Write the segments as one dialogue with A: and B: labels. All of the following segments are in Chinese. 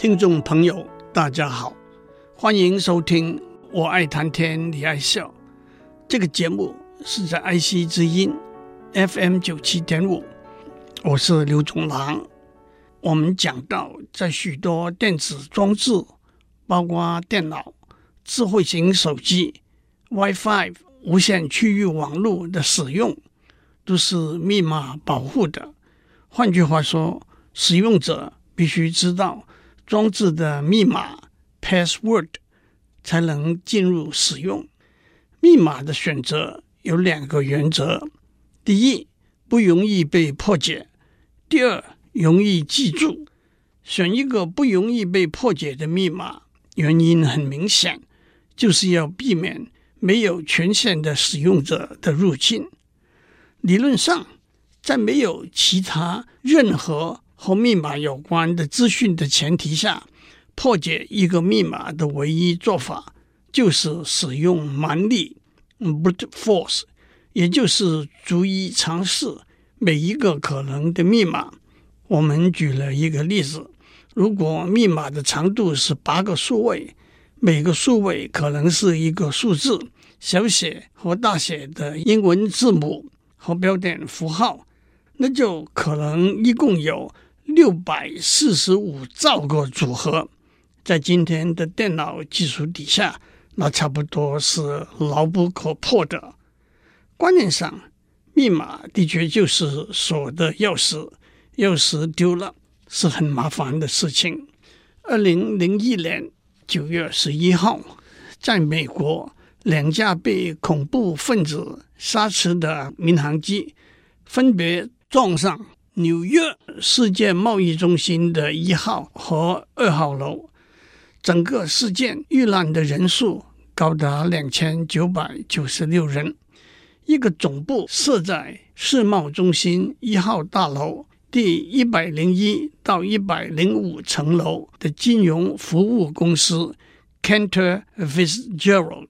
A: 听众朋友，大家好，欢迎收听《我爱谈天，你爱笑》这个节目，是在爱惜之音 FM 九七点五，我是刘总郎。我们讲到，在许多电子装置，包括电脑、智慧型手机、WiFi 无线区域网络的使用，都是密码保护的。换句话说，使用者必须知道。装置的密码 password 才能进入使用。密码的选择有两个原则：第一，不容易被破解；第二，容易记住。选一个不容易被破解的密码，原因很明显，就是要避免没有权限的使用者的入侵。理论上，在没有其他任何和密码有关的资讯的前提下，破解一个密码的唯一做法就是使用蛮力 （brute force），也就是逐一尝试每一个可能的密码。我们举了一个例子：如果密码的长度是八个数位，每个数位可能是一个数字，小写和大写的英文字母和标点符号，那就可能一共有。六百四十五兆个组合，在今天的电脑技术底下，那差不多是牢不可破的。观念上，密码的确就是锁的钥匙，钥匙丢了是很麻烦的事情。二零零一年九月十一号，在美国，两架被恐怖分子挟持的民航机分别撞上。纽约世界贸易中心的一号和二号楼，整个事件遇难的人数高达两千九百九十六人。一个总部设在世贸中心一号大楼第一百零一到一百零五层楼的金融服务公司 Cantor Fitzgerald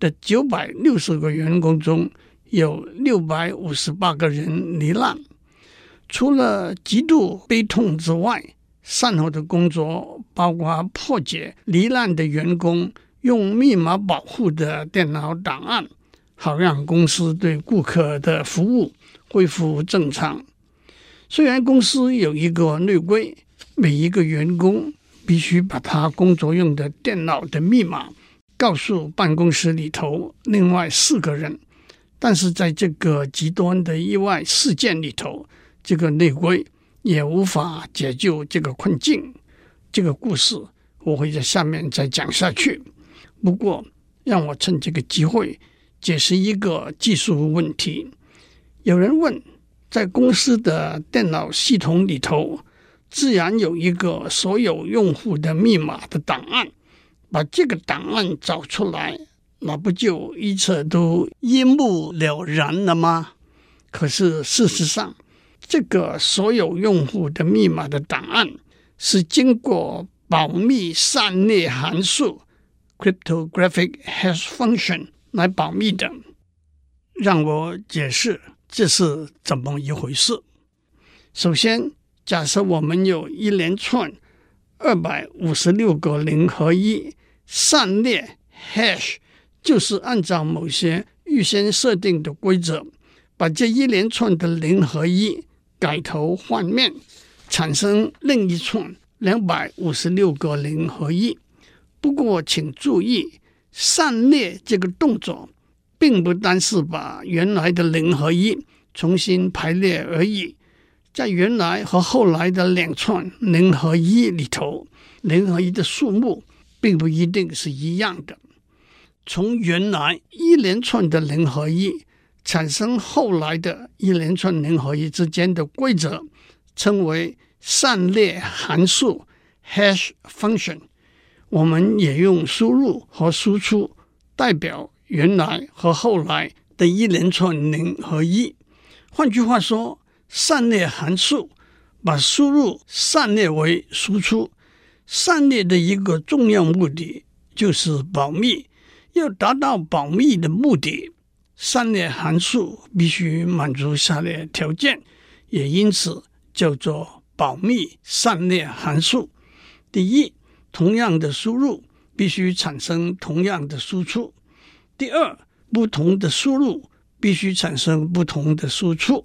A: 的九百六十个员工中，有六百五十八个人罹难。除了极度悲痛之外，善后的工作包括破解罹难的员工用密码保护的电脑档案，好让公司对顾客的服务恢复正常。虽然公司有一个内规，每一个员工必须把他工作用的电脑的密码告诉办公室里头另外四个人，但是在这个极端的意外事件里头。这个内规也无法解救这个困境。这个故事我会在下面再讲下去。不过，让我趁这个机会解释一个技术问题。有人问，在公司的电脑系统里头，自然有一个所有用户的密码的档案，把这个档案找出来，那不就一切都一目了然了吗？可是事实上，这个所有用户的密码的档案是经过保密散列函数 （cryptographic hash function） 来保密的。让我解释这是怎么一回事。首先，假设我们有一连串二百五十六个零和一散列 hash，就是按照某些预先设定的规则，把这一连串的零和一。改头换面，产生另一串两百五十六个零和一。不过，请注意，散列这个动作，并不单是把原来的零和一重新排列而已。在原来和后来的两串零和一里头，零和一的数目并不一定是一样的。从原来一连串的零和一。产生后来的一连串零和一之间的规则，称为散列函数 （hash function）。我们也用输入和输出代表原来和后来的一连串零和一。换句话说，散列函数把输入散列为输出。散列的一个重要目的就是保密。要达到保密的目的。散列函数必须满足下列条件，也因此叫做保密散列函数。第一，同样的输入必须产生同样的输出；第二，不同的输入必须产生不同的输出。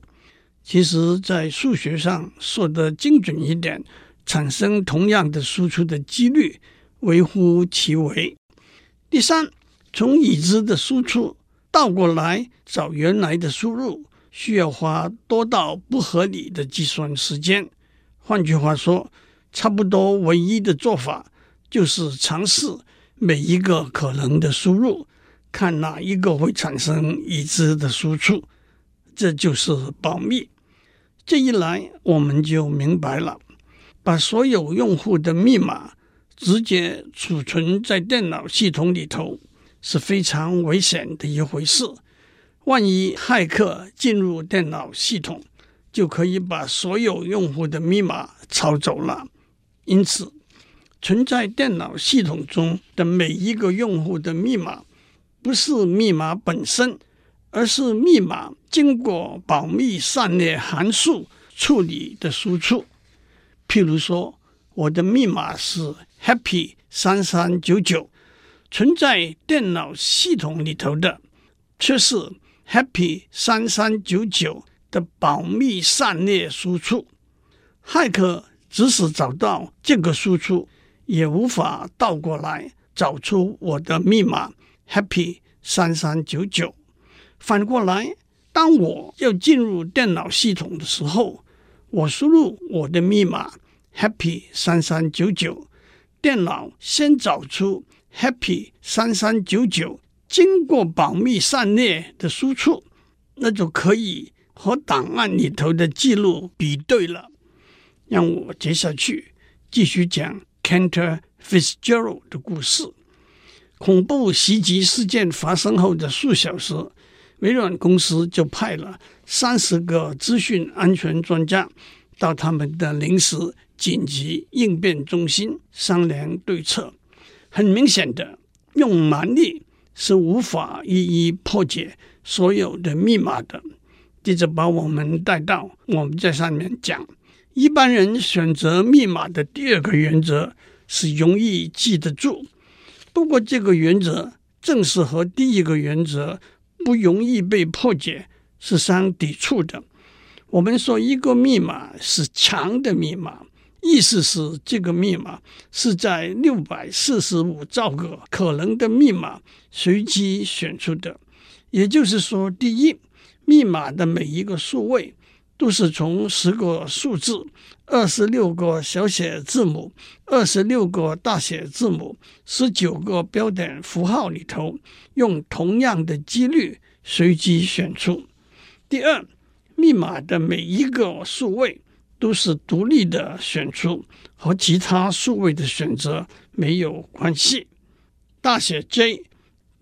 A: 其实，在数学上说得精准一点，产生同样的输出的几率微乎其微。第三，从已知的输出倒过来找原来的输入，需要花多到不合理的计算时间。换句话说，差不多唯一的做法就是尝试每一个可能的输入，看哪一个会产生已知的输出。这就是保密。这一来，我们就明白了，把所有用户的密码直接储存在电脑系统里头是非常危险的一回事。万一骇客进入电脑系统，就可以把所有用户的密码抄走了。因此，存在电脑系统中的每一个用户的密码，不是密码本身。而是密码经过保密删列函数处理的输出。譬如说，我的密码是 Happy 三三九九，存在电脑系统里头的却是 Happy 三三九九的保密删列输出。骇客即使找到这个输出，也无法倒过来找出我的密码 Happy 三三九九。反过来，当我要进入电脑系统的时候，我输入我的密码 Happy 三三九九，电脑先找出 Happy 三三九九经过保密散列的输出，那就可以和档案里头的记录比对了。让我接下去继续讲 Cantor Fitzgerald 的故事。恐怖袭击事件发生后的数小时。微软公司就派了三十个资讯安全专家到他们的临时紧急应变中心商量对策。很明显的，用蛮力是无法一一破解所有的密码的。接着把我们带到我们在上面讲，一般人选择密码的第二个原则是容易记得住。不过，这个原则正是和第一个原则。不容易被破解是相抵触的。我们说一个密码是强的密码，意思是这个密码是在六百四十五兆个可能的密码随机选出的。也就是说，第一，密码的每一个数位都是从十个数字、二十六个小写字母、二十六个大写字母、十九个标点符号里头。用同样的几率随机选出。第二，密码的每一个数位都是独立的选出，和其他数位的选择没有关系。大写 J、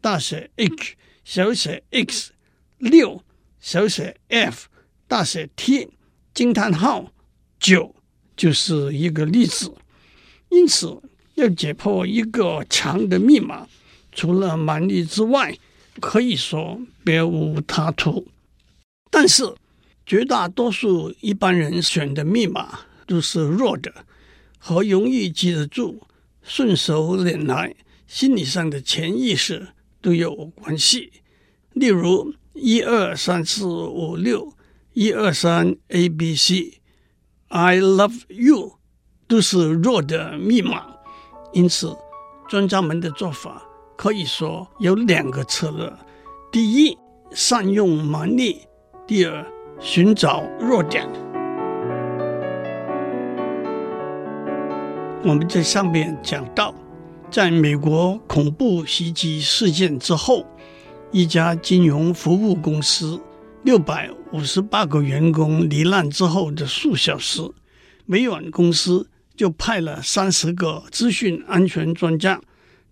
A: 大写 H、小写 X、六、小写 F、大写 T、惊叹号九就是一个例子。因此，要解破一个强的密码。除了蛮力之外，可以说别无他途。但是绝大多数一般人选的密码都是弱的，和容易记得住、顺手拈来、心理上的潜意识都有关系。例如，一二三四五六，一二三 A B C，I love you 都是弱的密码。因此，专家们的做法。可以说有两个策略：第一，善用蛮力；第二，寻找弱点。我们在上面讲到，在美国恐怖袭击事件之后，一家金融服务公司六百五十八个员工罹难之后的数小时，微软公司就派了三十个资讯安全专家。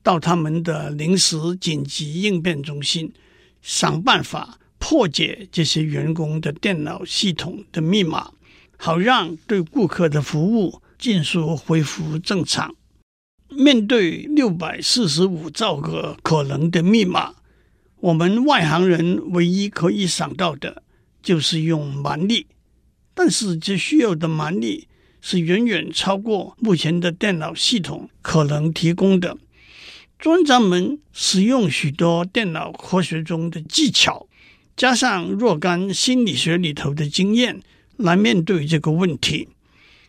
A: 到他们的临时紧急应变中心，想办法破解这些员工的电脑系统的密码，好让对顾客的服务尽速恢复正常。面对六百四十五兆个可能的密码，我们外行人唯一可以想到的就是用蛮力，但是这需要的蛮力是远远超过目前的电脑系统可能提供的。专家们使用许多电脑科学中的技巧，加上若干心理学里头的经验来面对这个问题。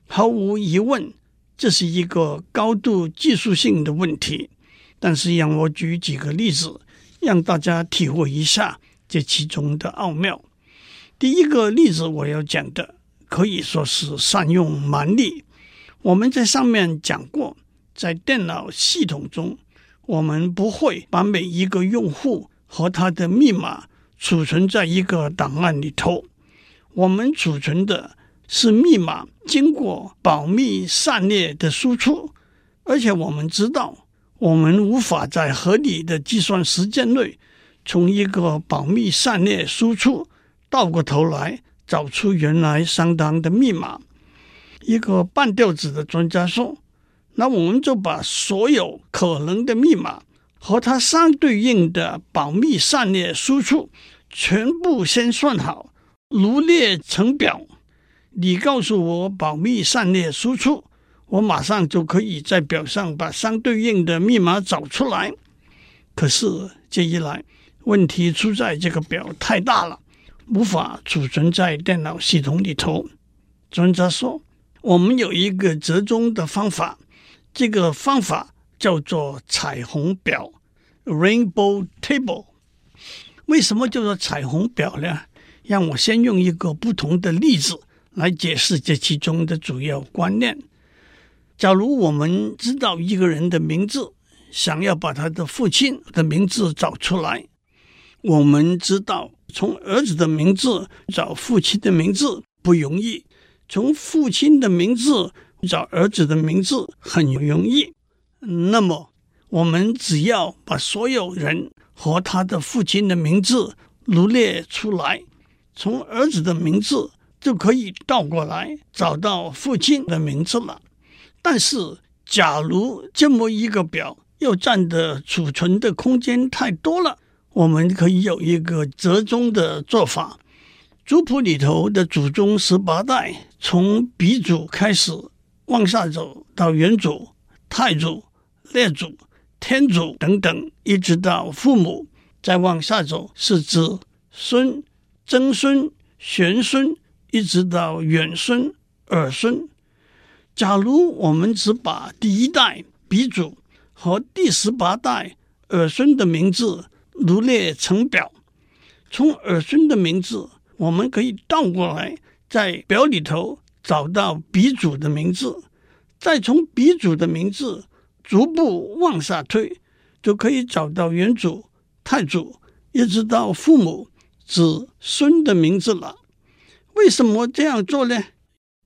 A: 毫无疑问，这是一个高度技术性的问题。但是，让我举几个例子，让大家体会一下这其中的奥妙。第一个例子我要讲的，可以说是善用蛮力。我们在上面讲过，在电脑系统中，我们不会把每一个用户和他的密码储存在一个档案里头。我们储存的是密码经过保密散列的输出，而且我们知道，我们无法在合理的计算时间内，从一个保密散列输出。倒过头来找出原来相当的密码。一个半吊子的专家说：“那我们就把所有可能的密码和它相对应的保密散列输出全部先算好，罗列成表。你告诉我保密散列输出，我马上就可以在表上把相对应的密码找出来。可是这一来，问题出在这个表太大了。”无法储存在电脑系统里头。专家说，我们有一个折中的方法，这个方法叫做彩虹表 （Rainbow Table）。为什么叫做彩虹表呢？让我先用一个不同的例子来解释这其中的主要观念。假如我们知道一个人的名字，想要把他的父亲的名字找出来，我们知道。从儿子的名字找父亲的名字不容易，从父亲的名字找儿子的名字很容易。那么，我们只要把所有人和他的父亲的名字罗列出来，从儿子的名字就可以倒过来找到父亲的名字了。但是，假如这么一个表又占的储存的空间太多了。我们可以有一个折中的做法。族谱里头的祖宗十八代，从鼻祖开始往下走到元祖、太祖、列祖、天祖等等，一直到父母，再往下走是子孙、曾孙、玄孙，一直到远孙、儿孙。假如我们只把第一代鼻祖和第十八代儿孙的名字，罗列成表，从儿孙的名字，我们可以倒过来，在表里头找到鼻祖的名字，再从鼻祖的名字逐步往下推，就可以找到元祖、太祖，一直到父母、子孙的名字了。为什么这样做呢？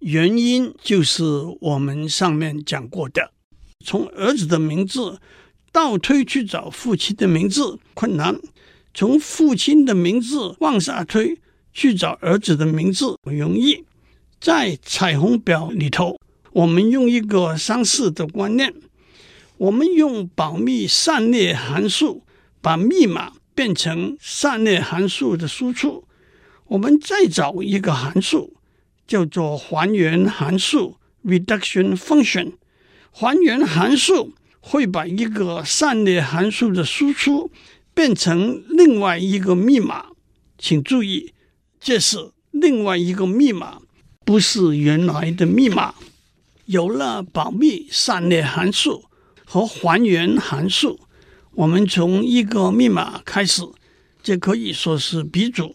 A: 原因就是我们上面讲过的，从儿子的名字。倒推去找父亲的名字困难，从父亲的名字往下推去找儿子的名字容易。在彩虹表里头，我们用一个相似的观念，我们用保密散列函数把密码变成散列函数的输出。我们再找一个函数，叫做还原函数 （reduction function）。还原函数。会把一个散列函数的输出变成另外一个密码，请注意，这是另外一个密码，不是原来的密码。有了保密散列函数和还原函数，我们从一个密码开始，这可以说是鼻祖。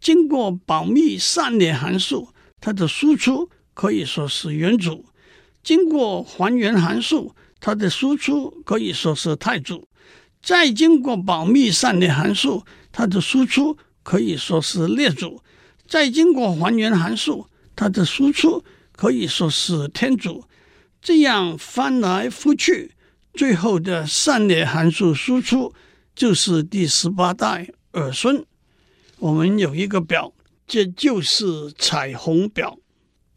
A: 经过保密散列函数，它的输出可以说是元祖。经过还原函数。它的输出可以说是太祖，再经过保密散列函数，它的输出可以说是列祖，再经过还原函数，它的输出可以说是天祖。这样翻来覆去，最后的上列函数输出就是第十八代儿孙。我们有一个表，这就是彩虹表，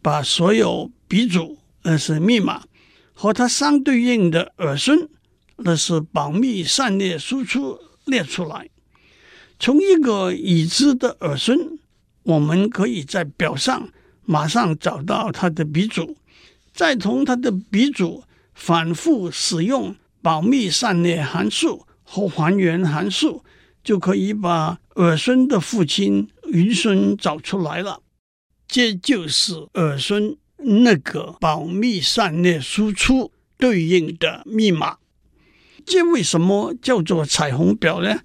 A: 把所有鼻祖，那是密码。和它相对应的儿孙，那是保密上列输出列出来。从一个已知的儿孙，我们可以在表上马上找到他的鼻祖，再从他的鼻祖反复使用保密散列函数和还原函数，就可以把儿孙的父亲余孙找出来了。这就是儿孙那个保密散列输出对应的密码。这为什么叫做彩虹表呢？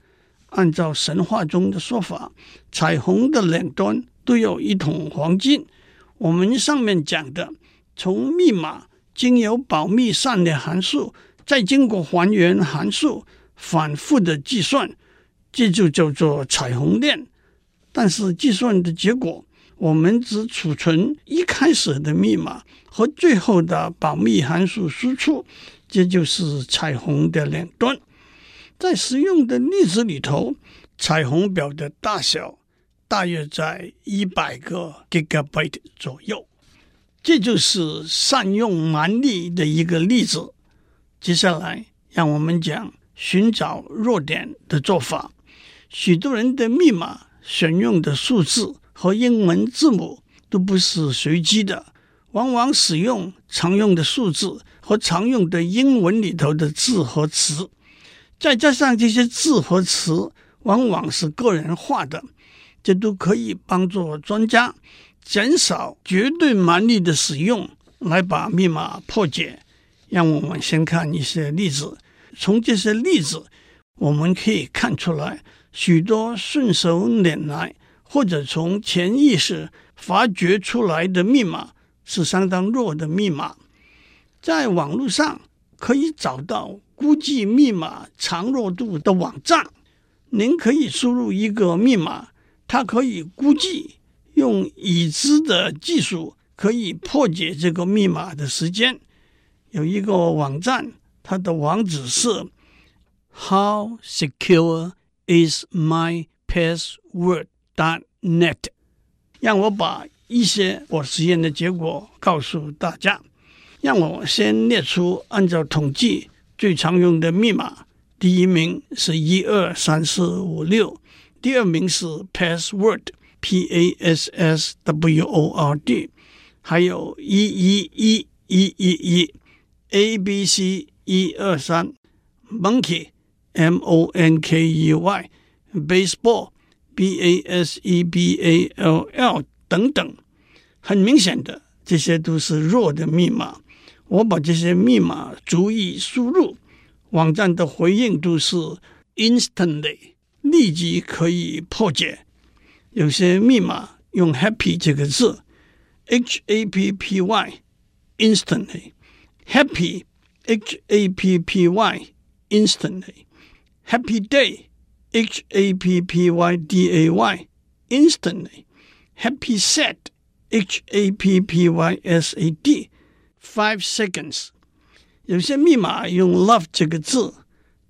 A: 按照神话中的说法，彩虹的两端都有一桶黄金。我们上面讲的，从密码经由保密上的函数，再经过还原函数反复的计算，这就叫做彩虹链。但是计算的结果，我们只储存一开始的密码和最后的保密函数输出，这就是彩虹的两端。在实用的例子里头，彩虹表的大小大约在一百个 gigabyte 左右。这就是善用蛮力的一个例子。接下来，让我们讲寻找弱点的做法。许多人的密码选用的数字和英文字母都不是随机的，往往使用常用的数字和常用的英文里头的字和词。再加上这些字和词往往是个人化的，这都可以帮助专家减少绝对蛮力的使用，来把密码破解。让我们先看一些例子，从这些例子我们可以看出来，许多顺手拈来或者从潜意识发掘出来的密码是相当弱的密码，在网络上可以找到。估计密码长弱度的网站，您可以输入一个密码，它可以估计用已知的技术可以破解这个密码的时间。有一个网站，它的网址是 How secure is my password dot net。让我把一些我实验的结果告诉大家。让我先列出按照统计。最常用的密码，第一名是一二三四五六，第二名是 password p a s s w o r d，还有一一一一一一，a b c 一二三，monkey，m o n k e y，baseball，b a s e b a l l 等等，很明显的，这些都是弱的密码。我把这些密码逐一输入，网站的回应都是 instantly 立即可以破解。有些密码用 happy 这个字，h a p p y instantly happy h a p p y instantly happy day h a p p y d a y instantly happy sad h a p p y s a d Five seconds，有些密码用 love 这个字，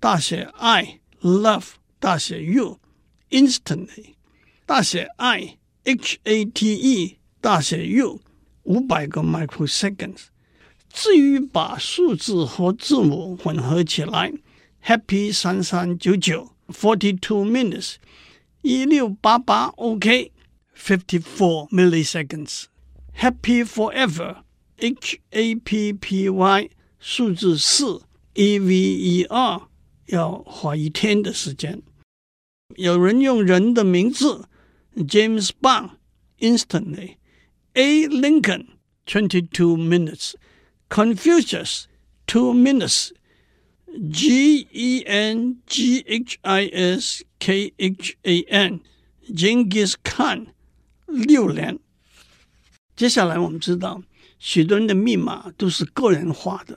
A: 大写 I love 大写 U，instantly 大写 I H A T E 大写 U，五百个 microseconds。至于把数字和字母混合起来，Happy 三三九九 forty two minutes，一六八八 OK fifty four milliseconds。Happy forever。H A P P Y 数字四 E V E R 要花一天的时间。有人用人的名字 James Bond instantly A Lincoln twenty two minutes Confucius two minutes G E N G H I S K H A N Genghis Khan 六年。接下来我们知道。许多人的密码都是个人化的，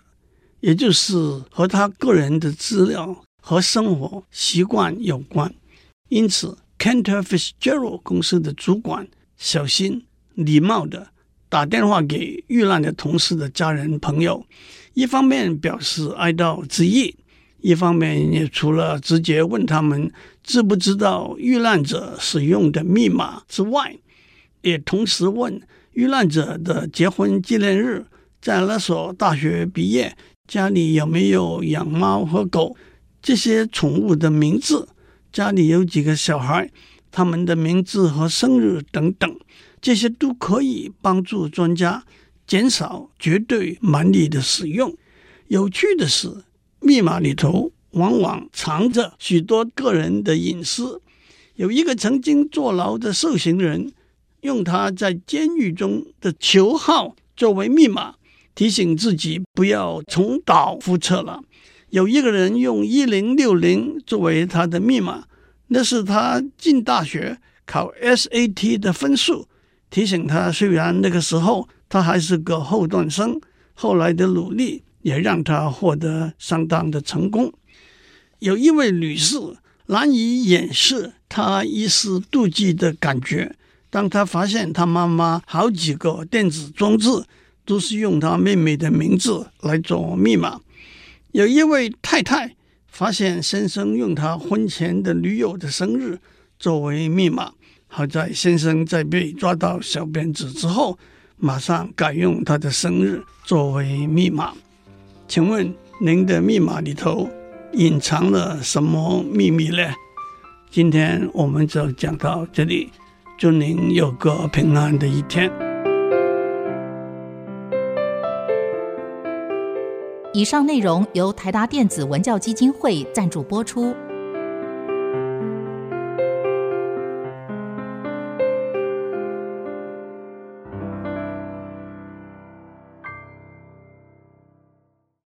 A: 也就是和他个人的资料和生活习惯有关。因此 ，Cantor Fitzgerald 公司的主管小心礼貌地打电话给遇难的同事的家人朋友，一方面表示哀悼之意，一方面也除了直接问他们知不知道遇难者使用的密码之外，也同时问。遇难者的结婚纪念日，在那所大学毕业，家里有没有养猫和狗？这些宠物的名字，家里有几个小孩，他们的名字和生日等等，这些都可以帮助专家减少绝对蛮力的使用。有趣的是，密码里头往往藏着许多个人的隐私。有一个曾经坐牢的受刑人，用他在监狱中的囚号作为密码，提醒自己不要重蹈覆辙了。有一个人用一零六零作为他的密码，那是他进大学考 SAT 的分数，提醒他虽然那个时候他还是个后段生，后来的努力也让他获得相当的成功。有一位女士难以掩饰。她一丝妒忌的感觉。当她发现她妈妈好几个电子装置都是用她妹妹的名字来做密码，有一位太太发现先生用他婚前的女友的生日作为密码，好在先生在被抓到小辫子之后，马上改用他的生日作为密码。请问您的密码里头隐藏了什么秘密呢？今天我们就讲到这里，祝您有个平安的一天。
B: 以上内容由台达电子文教基金会赞助播出。